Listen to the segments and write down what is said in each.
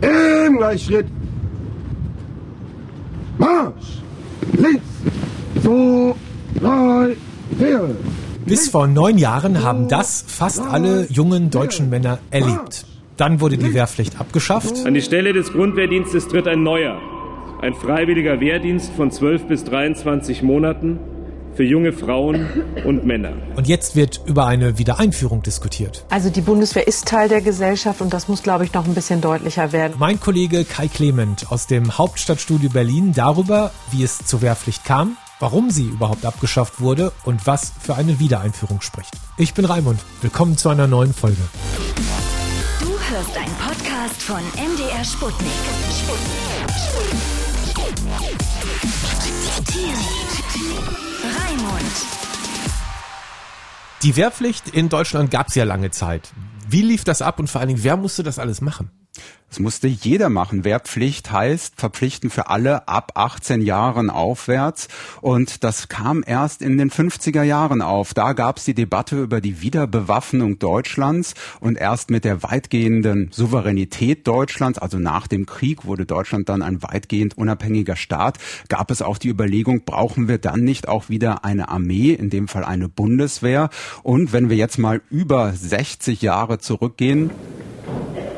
Im Gleichschritt. Marsch! Links! So, drei, vier. Bis vor neun Jahren haben das fast alle jungen deutschen Männer erlebt. Dann wurde die Wehrpflicht abgeschafft. An die Stelle des Grundwehrdienstes tritt ein neuer, ein freiwilliger Wehrdienst von 12 bis 23 Monaten für junge Frauen und Männer. Und jetzt wird über eine Wiedereinführung diskutiert. Also die Bundeswehr ist Teil der Gesellschaft und das muss, glaube ich, noch ein bisschen deutlicher werden. Mein Kollege Kai Clement aus dem Hauptstadtstudio Berlin darüber, wie es zur Wehrpflicht kam, warum sie überhaupt abgeschafft wurde und was für eine Wiedereinführung spricht. Ich bin Raimund. Willkommen zu einer neuen Folge. Du hörst einen Podcast von MDR Sputnik. Raimund. Die Wehrpflicht in Deutschland gab es ja lange Zeit. Wie lief das ab und vor allen Dingen, wer musste das alles machen? Das musste jeder machen. Wehrpflicht heißt verpflichten für alle ab 18 Jahren aufwärts. Und das kam erst in den 50er Jahren auf. Da gab es die Debatte über die Wiederbewaffnung Deutschlands. Und erst mit der weitgehenden Souveränität Deutschlands, also nach dem Krieg wurde Deutschland dann ein weitgehend unabhängiger Staat, gab es auch die Überlegung, brauchen wir dann nicht auch wieder eine Armee, in dem Fall eine Bundeswehr. Und wenn wir jetzt mal über 60 Jahre zurückgehen,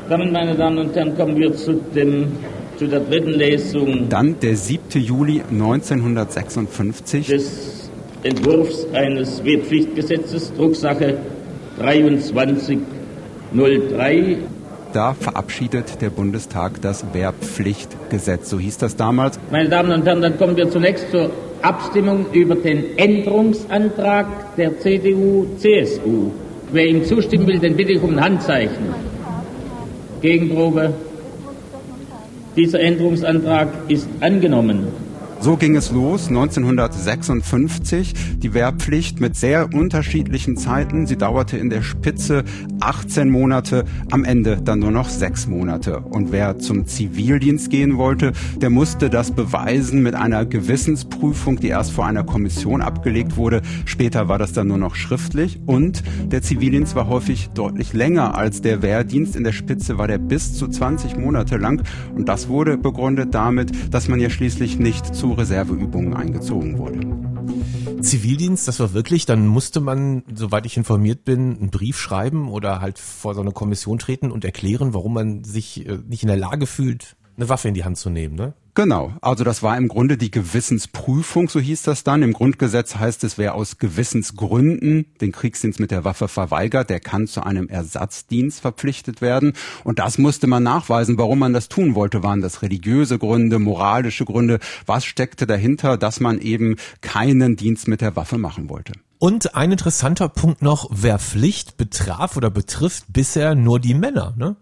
damit, meine Damen und Herren, kommen wir zu, dem, zu der dritten Lesung. Dann der 7. Juli 1956. Des Entwurfs eines Wehrpflichtgesetzes, Drucksache 2303. Da verabschiedet der Bundestag das Wehrpflichtgesetz. So hieß das damals. Meine Damen und Herren, dann kommen wir zunächst zur Abstimmung über den Änderungsantrag der CDU-CSU. Wer ihm zustimmen will, den bitte ich um ein Handzeichen. Gegenprobe. Dieser Änderungsantrag ist angenommen. So ging es los 1956, die Wehrpflicht mit sehr unterschiedlichen Zeiten. Sie dauerte in der Spitze 18 Monate, am Ende dann nur noch sechs Monate. Und wer zum Zivildienst gehen wollte, der musste das beweisen mit einer Gewissensprüfung, die erst vor einer Kommission abgelegt wurde. Später war das dann nur noch schriftlich. Und der Zivildienst war häufig deutlich länger als der Wehrdienst. In der Spitze war der bis zu 20 Monate lang. Und das wurde begründet damit, dass man ja schließlich nicht zu Reserveübungen eingezogen wurde. Zivildienst, das war wirklich, dann musste man, soweit ich informiert bin, einen Brief schreiben oder halt vor so eine Kommission treten und erklären, warum man sich äh, nicht in der Lage fühlt, eine Waffe in die Hand zu nehmen, ne? Genau, also das war im Grunde die Gewissensprüfung, so hieß das dann. Im Grundgesetz heißt es, wer aus Gewissensgründen den Kriegsdienst mit der Waffe verweigert, der kann zu einem Ersatzdienst verpflichtet werden. Und das musste man nachweisen, warum man das tun wollte. Waren das religiöse Gründe, moralische Gründe? Was steckte dahinter, dass man eben keinen Dienst mit der Waffe machen wollte? Und ein interessanter Punkt noch, wer Pflicht betraf oder betrifft bisher nur die Männer, ne?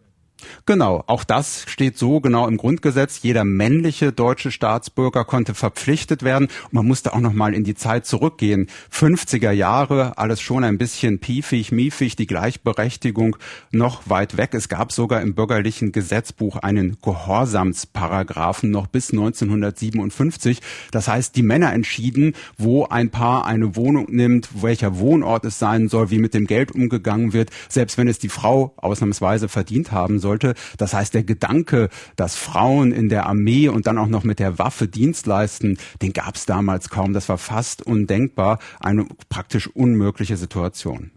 Genau, auch das steht so genau im Grundgesetz. Jeder männliche deutsche Staatsbürger konnte verpflichtet werden. Und man musste auch noch mal in die Zeit zurückgehen. 50er Jahre, alles schon ein bisschen piefig, miefig, die Gleichberechtigung noch weit weg. Es gab sogar im bürgerlichen Gesetzbuch einen Gehorsamsparagraphen noch bis 1957. Das heißt, die Männer entschieden, wo ein Paar eine Wohnung nimmt, welcher Wohnort es sein soll, wie mit dem Geld umgegangen wird, selbst wenn es die Frau ausnahmsweise verdient haben soll sollte. Das heißt, der Gedanke, dass Frauen in der Armee und dann auch noch mit der Waffe Dienst leisten, den gab es damals kaum. Das war fast undenkbar, eine praktisch unmögliche Situation.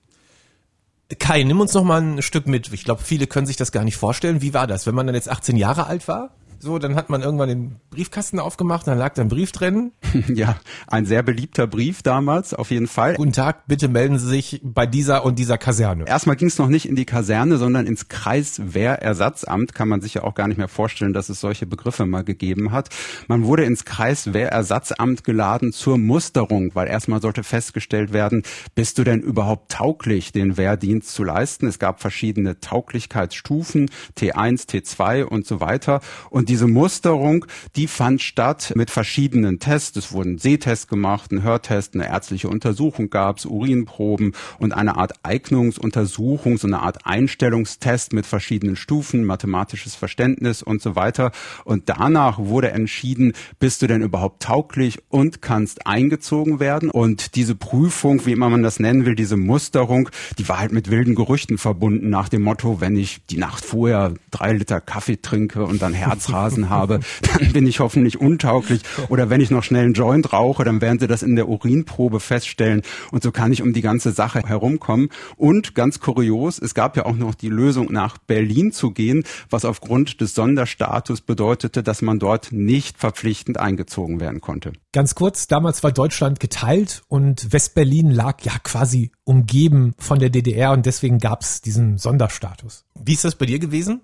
Kai, nimm uns noch mal ein Stück mit. Ich glaube, viele können sich das gar nicht vorstellen. Wie war das, wenn man dann jetzt 18 Jahre alt war? So, dann hat man irgendwann den Briefkasten aufgemacht, dann lag da ein Brief drin. Ja, ein sehr beliebter Brief damals, auf jeden Fall. Guten Tag, bitte melden Sie sich bei dieser und dieser Kaserne. Erstmal ging es noch nicht in die Kaserne, sondern ins Kreiswehrersatzamt. Kann man sich ja auch gar nicht mehr vorstellen, dass es solche Begriffe mal gegeben hat. Man wurde ins Kreiswehrersatzamt geladen zur Musterung, weil erstmal sollte festgestellt werden, bist du denn überhaupt tauglich, den Wehrdienst zu leisten? Es gab verschiedene Tauglichkeitsstufen, T1, T2 und so weiter. Und diese Musterung, die fand statt mit verschiedenen Tests. Es wurden Sehtests gemacht, ein Hörtest, eine ärztliche Untersuchung gab es, Urinproben und eine Art Eignungsuntersuchung, so eine Art Einstellungstest mit verschiedenen Stufen, mathematisches Verständnis und so weiter. Und danach wurde entschieden, bist du denn überhaupt tauglich und kannst eingezogen werden. Und diese Prüfung, wie immer man das nennen will, diese Musterung, die war halt mit wilden Gerüchten verbunden nach dem Motto, wenn ich die Nacht vorher drei Liter Kaffee trinke und dann Herzrasen habe, dann bin ich hoffentlich untauglich. Oder wenn ich noch schnell einen Joint rauche, dann werden sie das in der Urinprobe feststellen. Und so kann ich um die ganze Sache herumkommen. Und ganz kurios, es gab ja auch noch die Lösung, nach Berlin zu gehen, was aufgrund des Sonderstatus bedeutete, dass man dort nicht verpflichtend eingezogen werden konnte. Ganz kurz, damals war Deutschland geteilt und Westberlin lag ja quasi umgeben von der DDR und deswegen gab es diesen Sonderstatus. Wie ist das bei dir gewesen?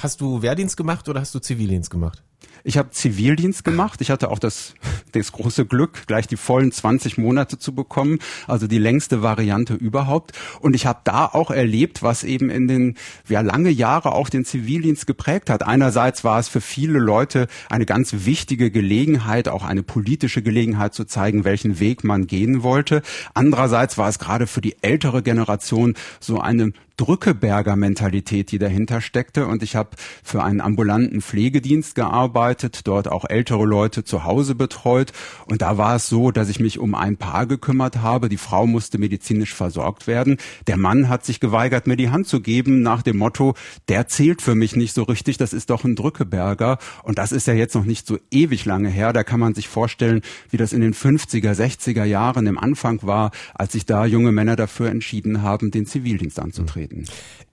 Hast du Wehrdienst gemacht oder hast du Zivildienst gemacht? Ich habe Zivildienst gemacht. Ich hatte auch das, das große Glück, gleich die vollen 20 Monate zu bekommen, also die längste Variante überhaupt. Und ich habe da auch erlebt, was eben in den ja, lange Jahre auch den Zivildienst geprägt hat. Einerseits war es für viele Leute eine ganz wichtige Gelegenheit, auch eine politische Gelegenheit zu zeigen, welchen Weg man gehen wollte. Andererseits war es gerade für die ältere Generation so eine Drückeberger Mentalität, die dahinter steckte. Und ich habe für einen ambulanten Pflegedienst gearbeitet, dort auch ältere Leute zu Hause betreut. Und da war es so, dass ich mich um ein Paar gekümmert habe. Die Frau musste medizinisch versorgt werden. Der Mann hat sich geweigert, mir die Hand zu geben, nach dem Motto, der zählt für mich nicht so richtig, das ist doch ein Drückeberger. Und das ist ja jetzt noch nicht so ewig lange her. Da kann man sich vorstellen, wie das in den 50er, 60er Jahren im Anfang war, als sich da junge Männer dafür entschieden haben, den Zivildienst anzutreten treten.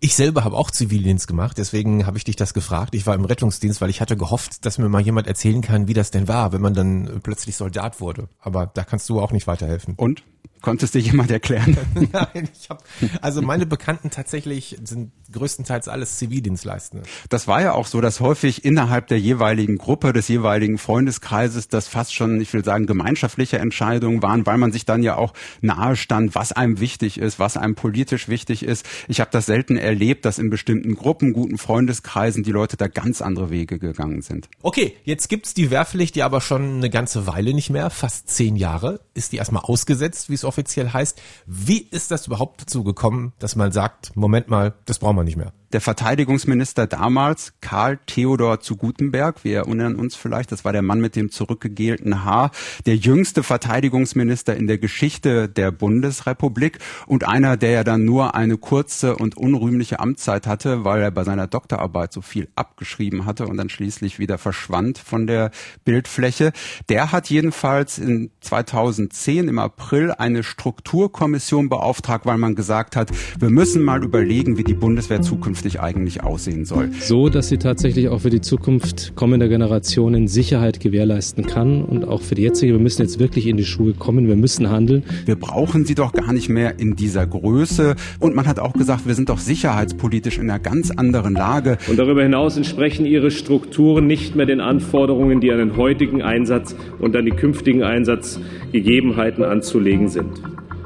Ich selber habe auch Zivildienst gemacht, deswegen habe ich dich das gefragt. Ich war im Rettungsdienst, weil ich hatte gehofft, dass mir mal jemand erzählen kann, wie das denn war, wenn man dann plötzlich Soldat wurde. Aber da kannst du auch nicht weiterhelfen. Und? Konntest dir jemand erklären? Nein, ich habe also meine Bekannten tatsächlich sind größtenteils alles Zivildienstleistende. Das war ja auch so, dass häufig innerhalb der jeweiligen Gruppe, des jeweiligen Freundeskreises, das fast schon, ich will sagen, gemeinschaftliche Entscheidungen waren, weil man sich dann ja auch nahe stand, was einem wichtig ist, was einem politisch wichtig ist. Ich habe das selten erlebt, dass in bestimmten Gruppen, guten Freundeskreisen die Leute da ganz andere Wege gegangen sind. Okay, jetzt gibt's die Wehrpflicht, die aber schon eine ganze Weile nicht mehr, fast zehn Jahre. Ist die erstmal ausgesetzt, wie es offiziell heißt. Wie ist das überhaupt dazu gekommen, dass man sagt, Moment mal, das brauchen wir nicht mehr? Der Verteidigungsminister damals, Karl Theodor zu Gutenberg, wir erinnern uns vielleicht, das war der Mann mit dem zurückgegelten Haar, der jüngste Verteidigungsminister in der Geschichte der Bundesrepublik und einer, der ja dann nur eine kurze und unrühmliche Amtszeit hatte, weil er bei seiner Doktorarbeit so viel abgeschrieben hatte und dann schließlich wieder verschwand von der Bildfläche. Der hat jedenfalls in 2010 im April eine Strukturkommission beauftragt, weil man gesagt hat, wir müssen mal überlegen, wie die Bundeswehr zukünftig zukünftig eigentlich aussehen soll. So, dass sie tatsächlich auch für die Zukunft kommender Generationen Sicherheit gewährleisten kann und auch für die jetzige. Wir müssen jetzt wirklich in die Schuhe kommen, wir müssen handeln. Wir brauchen sie doch gar nicht mehr in dieser Größe. Und man hat auch gesagt, wir sind doch sicherheitspolitisch in einer ganz anderen Lage. Und darüber hinaus entsprechen ihre Strukturen nicht mehr den Anforderungen, die an den heutigen Einsatz und an die künftigen Einsatzgegebenheiten anzulegen sind.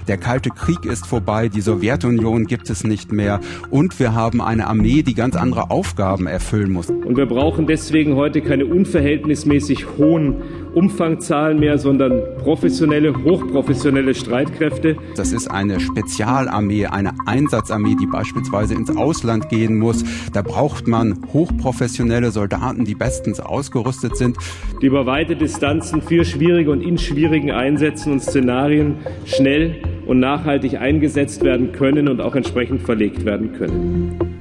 Der Kalte Krieg ist vorbei, die Sowjetunion gibt es nicht mehr und wir haben eine Armee, die ganz andere Aufgaben erfüllen muss. Und wir brauchen deswegen heute keine unverhältnismäßig hohen Umfangzahlen mehr, sondern professionelle, hochprofessionelle Streitkräfte. Das ist eine Spezialarmee, eine Einsatzarmee, die beispielsweise ins Ausland gehen muss. Da braucht man hochprofessionelle Soldaten, die bestens ausgerüstet sind. Die über weite Distanzen für schwierige und in schwierigen Einsätzen und Szenarien schnell und nachhaltig eingesetzt werden können und auch entsprechend verlegt werden können.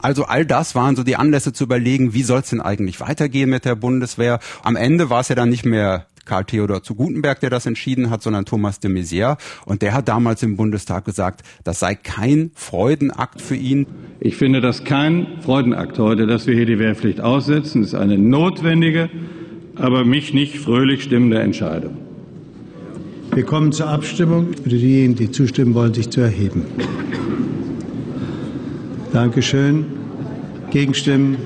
Also all das waren so die Anlässe zu überlegen, wie soll es denn eigentlich weitergehen mit der Bundeswehr. Am Ende war es ja dann nicht mehr Karl Theodor zu Gutenberg, der das entschieden hat, sondern Thomas de Maizière. Und der hat damals im Bundestag gesagt, das sei kein Freudenakt für ihn. Ich finde das kein Freudenakt heute, dass wir hier die Wehrpflicht aussetzen. Das ist eine notwendige, aber mich nicht fröhlich stimmende Entscheidung. Wir kommen zur Abstimmung. Für diejenigen, die zustimmen wollen, sich zu erheben. Dankeschön. Gegenstimmen?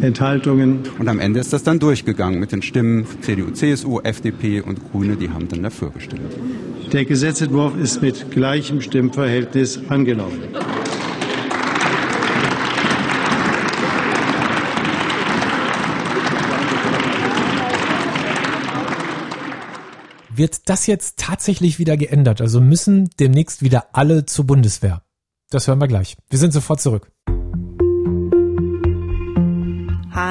Enthaltungen? Und am Ende ist das dann durchgegangen mit den Stimmen CDU, CSU, FDP und Grüne, die haben dann dafür gestimmt. Der Gesetzentwurf ist mit gleichem Stimmverhältnis angenommen. Wird das jetzt tatsächlich wieder geändert? Also müssen demnächst wieder alle zur Bundeswehr? Das hören wir gleich. Wir sind sofort zurück.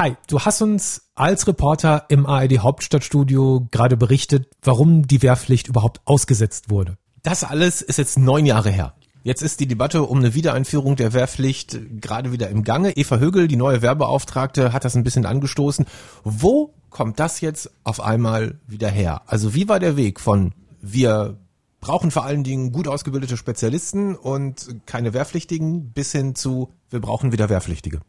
Kai, du hast uns als Reporter im ARD Hauptstadtstudio gerade berichtet, warum die Wehrpflicht überhaupt ausgesetzt wurde. Das alles ist jetzt neun Jahre her. Jetzt ist die Debatte um eine Wiedereinführung der Wehrpflicht gerade wieder im Gange. Eva Högel, die neue Werbeauftragte, hat das ein bisschen angestoßen. Wo kommt das jetzt auf einmal wieder her? Also wie war der Weg von wir brauchen vor allen Dingen gut ausgebildete Spezialisten und keine Wehrpflichtigen bis hin zu wir brauchen wieder Wehrpflichtige?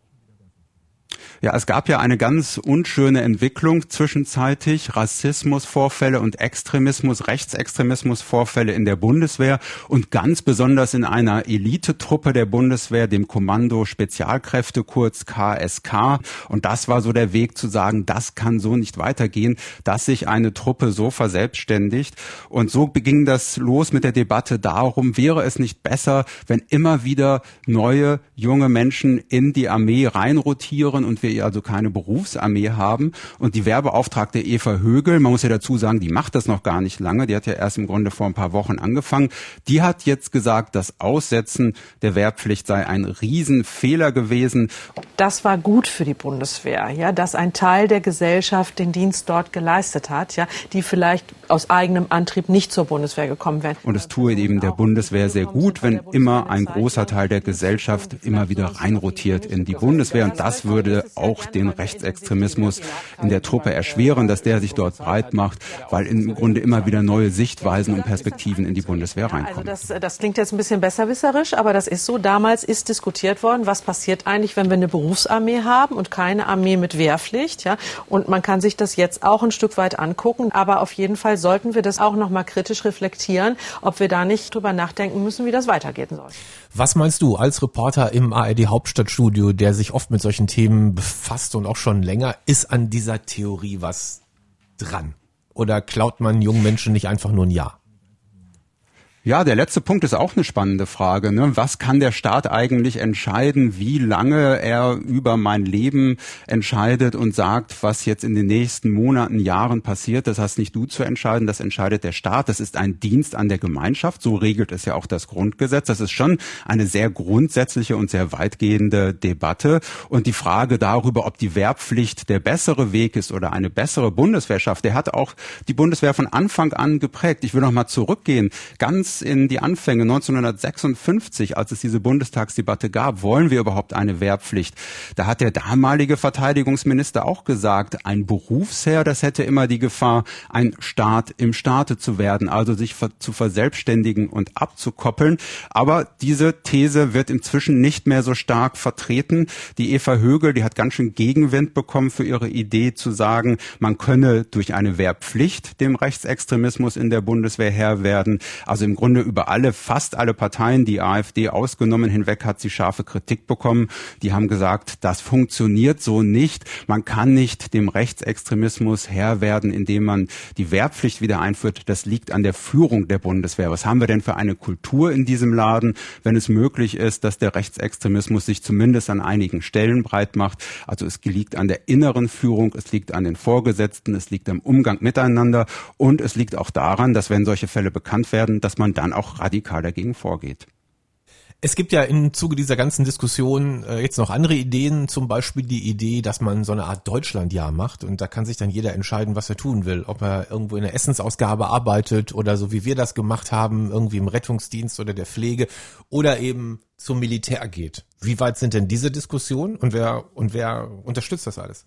Ja, es gab ja eine ganz unschöne Entwicklung zwischenzeitlich. Rassismusvorfälle und Extremismus, Rechtsextremismusvorfälle in der Bundeswehr und ganz besonders in einer Elitetruppe der Bundeswehr, dem Kommando Spezialkräfte, kurz KSK. Und das war so der Weg zu sagen, das kann so nicht weitergehen, dass sich eine Truppe so verselbstständigt. Und so beging das los mit der Debatte darum, wäre es nicht besser, wenn immer wieder neue junge Menschen in die Armee reinrotieren und wir also keine Berufsarmee haben. Und die Werbeauftragte Eva Högel, man muss ja dazu sagen, die macht das noch gar nicht lange, die hat ja erst im Grunde vor ein paar Wochen angefangen, die hat jetzt gesagt, das Aussetzen der Wehrpflicht sei ein Riesenfehler gewesen. Das war gut für die Bundeswehr, ja, dass ein Teil der Gesellschaft den Dienst dort geleistet hat, ja, die vielleicht aus eigenem Antrieb nicht zur Bundeswehr gekommen wären. Und es tue eben der Bundeswehr sehr gut, wenn immer ein großer Teil der Gesellschaft immer wieder reinrotiert in die Bundeswehr. Und das würde auch den Rechtsextremismus in der Truppe erschweren, dass der sich dort breit macht, weil im Grunde immer wieder neue Sichtweisen und Perspektiven in die Bundeswehr also reinkommen. Also das, das klingt jetzt ein bisschen besserwisserisch, aber das ist so. Damals ist diskutiert worden, was passiert eigentlich, wenn wir eine Berufsarmee haben und keine Armee mit Wehrpflicht. Ja? Und man kann sich das jetzt auch ein Stück weit angucken. Aber auf jeden Fall sollten wir das auch noch mal kritisch reflektieren, ob wir da nicht drüber nachdenken müssen, wie das weitergehen soll. Was meinst du als Reporter im ARD Hauptstadtstudio, der sich oft mit solchen Themen befasst und auch schon länger, ist an dieser Theorie was dran? Oder klaut man jungen Menschen nicht einfach nur ein Ja? Ja, der letzte Punkt ist auch eine spannende Frage. Ne? Was kann der Staat eigentlich entscheiden, wie lange er über mein Leben entscheidet und sagt, was jetzt in den nächsten Monaten, Jahren passiert? Das hast nicht du zu entscheiden, das entscheidet der Staat. Das ist ein Dienst an der Gemeinschaft. So regelt es ja auch das Grundgesetz. Das ist schon eine sehr grundsätzliche und sehr weitgehende Debatte. Und die Frage darüber, ob die Wehrpflicht der bessere Weg ist oder eine bessere Bundeswehrschaft, der hat auch die Bundeswehr von Anfang an geprägt. Ich will noch mal zurückgehen. Ganz in die Anfänge 1956, als es diese Bundestagsdebatte gab, wollen wir überhaupt eine Wehrpflicht? Da hat der damalige Verteidigungsminister auch gesagt, ein Berufsherr, das hätte immer die Gefahr, ein Staat im Staate zu werden, also sich zu verselbstständigen und abzukoppeln. Aber diese These wird inzwischen nicht mehr so stark vertreten. Die Eva Högel, die hat ganz schön Gegenwind bekommen für ihre Idee zu sagen, man könne durch eine Wehrpflicht dem Rechtsextremismus in der Bundeswehr Herr werden. Also im Grunde über alle, fast alle Parteien, die AfD ausgenommen hinweg, hat sie scharfe Kritik bekommen. Die haben gesagt, das funktioniert so nicht. Man kann nicht dem Rechtsextremismus Herr werden, indem man die Wehrpflicht wieder einführt. Das liegt an der Führung der Bundeswehr. Was haben wir denn für eine Kultur in diesem Laden, wenn es möglich ist, dass der Rechtsextremismus sich zumindest an einigen Stellen breit macht? Also es liegt an der inneren Führung, es liegt an den Vorgesetzten, es liegt am Umgang miteinander und es liegt auch daran, dass wenn solche Fälle bekannt werden, dass man man dann auch radikal dagegen vorgeht. Es gibt ja im Zuge dieser ganzen Diskussion äh, jetzt noch andere Ideen, zum Beispiel die Idee, dass man so eine Art Deutschlandjahr macht und da kann sich dann jeder entscheiden, was er tun will, ob er irgendwo in der Essensausgabe arbeitet oder so wie wir das gemacht haben, irgendwie im Rettungsdienst oder der Pflege oder eben zum Militär geht. Wie weit sind denn diese Diskussionen und wer und wer unterstützt das alles?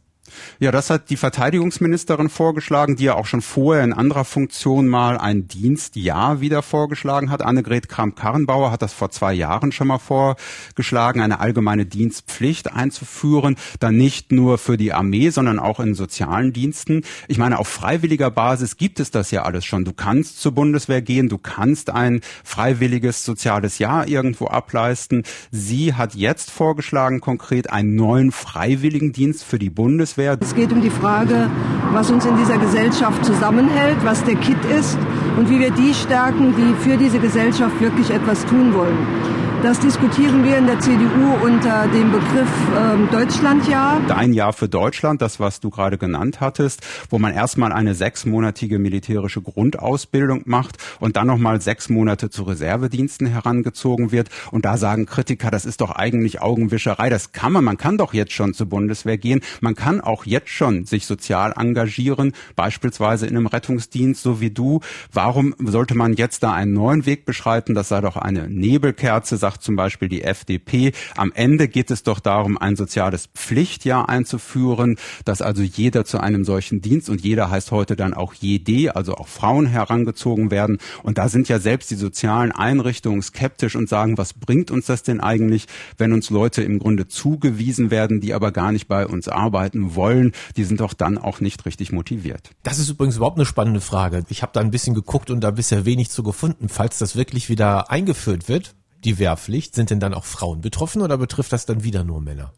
Ja, das hat die Verteidigungsministerin vorgeschlagen, die ja auch schon vorher in anderer Funktion mal ein Dienstjahr wieder vorgeschlagen hat. Annegret Kramp-Karrenbauer hat das vor zwei Jahren schon mal vorgeschlagen, eine allgemeine Dienstpflicht einzuführen. Dann nicht nur für die Armee, sondern auch in sozialen Diensten. Ich meine, auf freiwilliger Basis gibt es das ja alles schon. Du kannst zur Bundeswehr gehen, du kannst ein freiwilliges soziales Jahr irgendwo ableisten. Sie hat jetzt vorgeschlagen, konkret einen neuen Freiwilligendienst für die Bundeswehr Bundeswehr. Es geht um die Frage, was uns in dieser Gesellschaft zusammenhält, was der Kit ist und wie wir die stärken, die für diese Gesellschaft wirklich etwas tun wollen. Das diskutieren wir in der CDU unter dem Begriff ähm, Deutschlandjahr. Ein Jahr für Deutschland, das was du gerade genannt hattest, wo man erstmal eine sechsmonatige militärische Grundausbildung macht und dann nochmal sechs Monate zu Reservediensten herangezogen wird. Und da sagen Kritiker, das ist doch eigentlich Augenwischerei. Das kann man, man kann doch jetzt schon zur Bundeswehr gehen. Man kann auch jetzt schon sich sozial engagieren, beispielsweise in einem Rettungsdienst, so wie du. Warum sollte man jetzt da einen neuen Weg beschreiten? Das sei doch eine Nebelkerze, sagt sagt zum Beispiel die FDP. Am Ende geht es doch darum, ein soziales Pflichtjahr einzuführen, dass also jeder zu einem solchen Dienst und jeder heißt heute dann auch jede, also auch Frauen herangezogen werden. Und da sind ja selbst die sozialen Einrichtungen skeptisch und sagen, was bringt uns das denn eigentlich, wenn uns Leute im Grunde zugewiesen werden, die aber gar nicht bei uns arbeiten wollen. Die sind doch dann auch nicht richtig motiviert. Das ist übrigens überhaupt eine spannende Frage. Ich habe da ein bisschen geguckt und da bisher wenig zu gefunden. Falls das wirklich wieder eingeführt wird, die Wehrpflicht, sind denn dann auch Frauen betroffen oder betrifft das dann wieder nur Männer?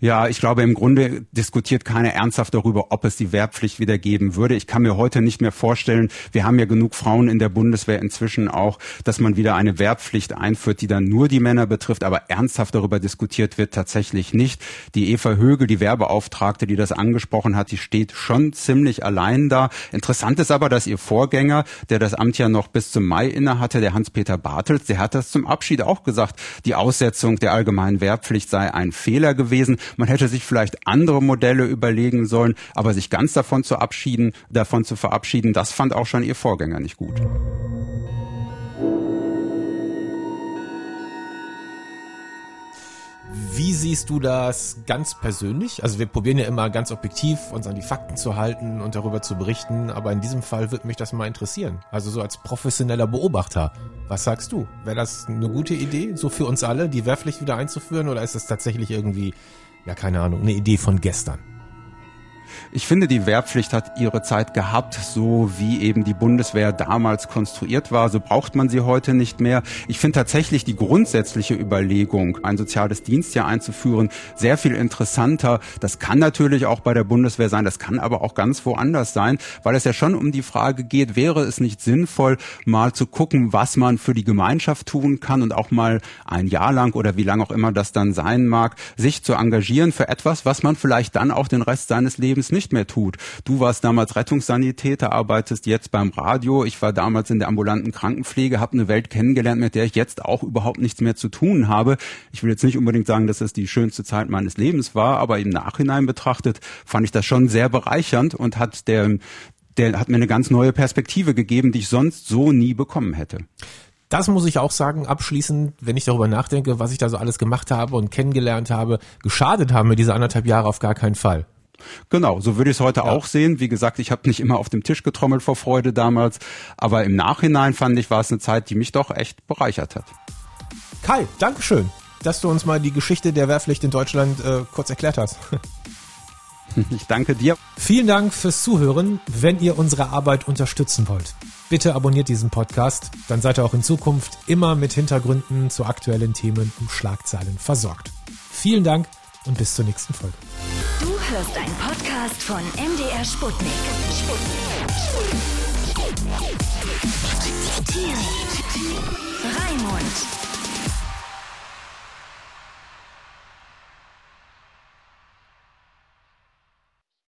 Ja, ich glaube, im Grunde diskutiert keiner ernsthaft darüber, ob es die Wehrpflicht wieder geben würde. Ich kann mir heute nicht mehr vorstellen, wir haben ja genug Frauen in der Bundeswehr inzwischen auch, dass man wieder eine Wehrpflicht einführt, die dann nur die Männer betrifft, aber ernsthaft darüber diskutiert wird tatsächlich nicht. Die Eva Högel, die Werbeauftragte, die das angesprochen hat, die steht schon ziemlich allein da. Interessant ist aber, dass ihr Vorgänger, der das Amt ja noch bis zum Mai inne hatte, der Hans-Peter Bartels, der hat das zum Abschied auch gesagt, die Aussetzung der allgemeinen Wehrpflicht sei ein Fehler gewesen gewesen. Man hätte sich vielleicht andere Modelle überlegen sollen, aber sich ganz davon zu abschieden, davon zu verabschieden, das fand auch schon ihr Vorgänger nicht gut. Wie siehst du das ganz persönlich? Also wir probieren ja immer ganz objektiv uns an die Fakten zu halten und darüber zu berichten, aber in diesem Fall würde mich das mal interessieren. Also so als professioneller Beobachter, was sagst du? Wäre das eine gute Idee, so für uns alle, die Wehrpflicht wieder einzuführen oder ist das tatsächlich irgendwie, ja keine Ahnung, eine Idee von gestern? Ich finde, die Wehrpflicht hat ihre Zeit gehabt, so wie eben die Bundeswehr damals konstruiert war. So braucht man sie heute nicht mehr. Ich finde tatsächlich die grundsätzliche Überlegung, ein soziales Dienstjahr einzuführen, sehr viel interessanter. Das kann natürlich auch bei der Bundeswehr sein, das kann aber auch ganz woanders sein, weil es ja schon um die Frage geht, wäre es nicht sinnvoll, mal zu gucken, was man für die Gemeinschaft tun kann und auch mal ein Jahr lang oder wie lange auch immer das dann sein mag, sich zu engagieren für etwas, was man vielleicht dann auch den Rest seines Lebens nicht nicht mehr tut. Du warst damals Rettungssanitäter, arbeitest jetzt beim Radio. Ich war damals in der ambulanten Krankenpflege, habe eine Welt kennengelernt, mit der ich jetzt auch überhaupt nichts mehr zu tun habe. Ich will jetzt nicht unbedingt sagen, dass es die schönste Zeit meines Lebens war, aber im Nachhinein betrachtet fand ich das schon sehr bereichernd und hat der der hat mir eine ganz neue Perspektive gegeben, die ich sonst so nie bekommen hätte. Das muss ich auch sagen, abschließend, wenn ich darüber nachdenke, was ich da so alles gemacht habe und kennengelernt habe, geschadet haben mir diese anderthalb Jahre auf gar keinen Fall. Genau, so würde ich es heute ja. auch sehen. Wie gesagt, ich habe nicht immer auf dem Tisch getrommelt vor Freude damals, aber im Nachhinein fand ich, war es eine Zeit, die mich doch echt bereichert hat. Kai, Dankeschön, dass du uns mal die Geschichte der Wehrpflicht in Deutschland äh, kurz erklärt hast. Ich danke dir. Vielen Dank fürs Zuhören. Wenn ihr unsere Arbeit unterstützen wollt, bitte abonniert diesen Podcast. Dann seid ihr auch in Zukunft immer mit Hintergründen zu aktuellen Themen und Schlagzeilen versorgt. Vielen Dank und bis zur nächsten Folge hörst einen Podcast von MDR Sputnik. Sputnik. Sputnik. Sputnik. Sputnik. Sputnik. Sputnik. Sputnik. Sputnik. Sputnik. Raimund.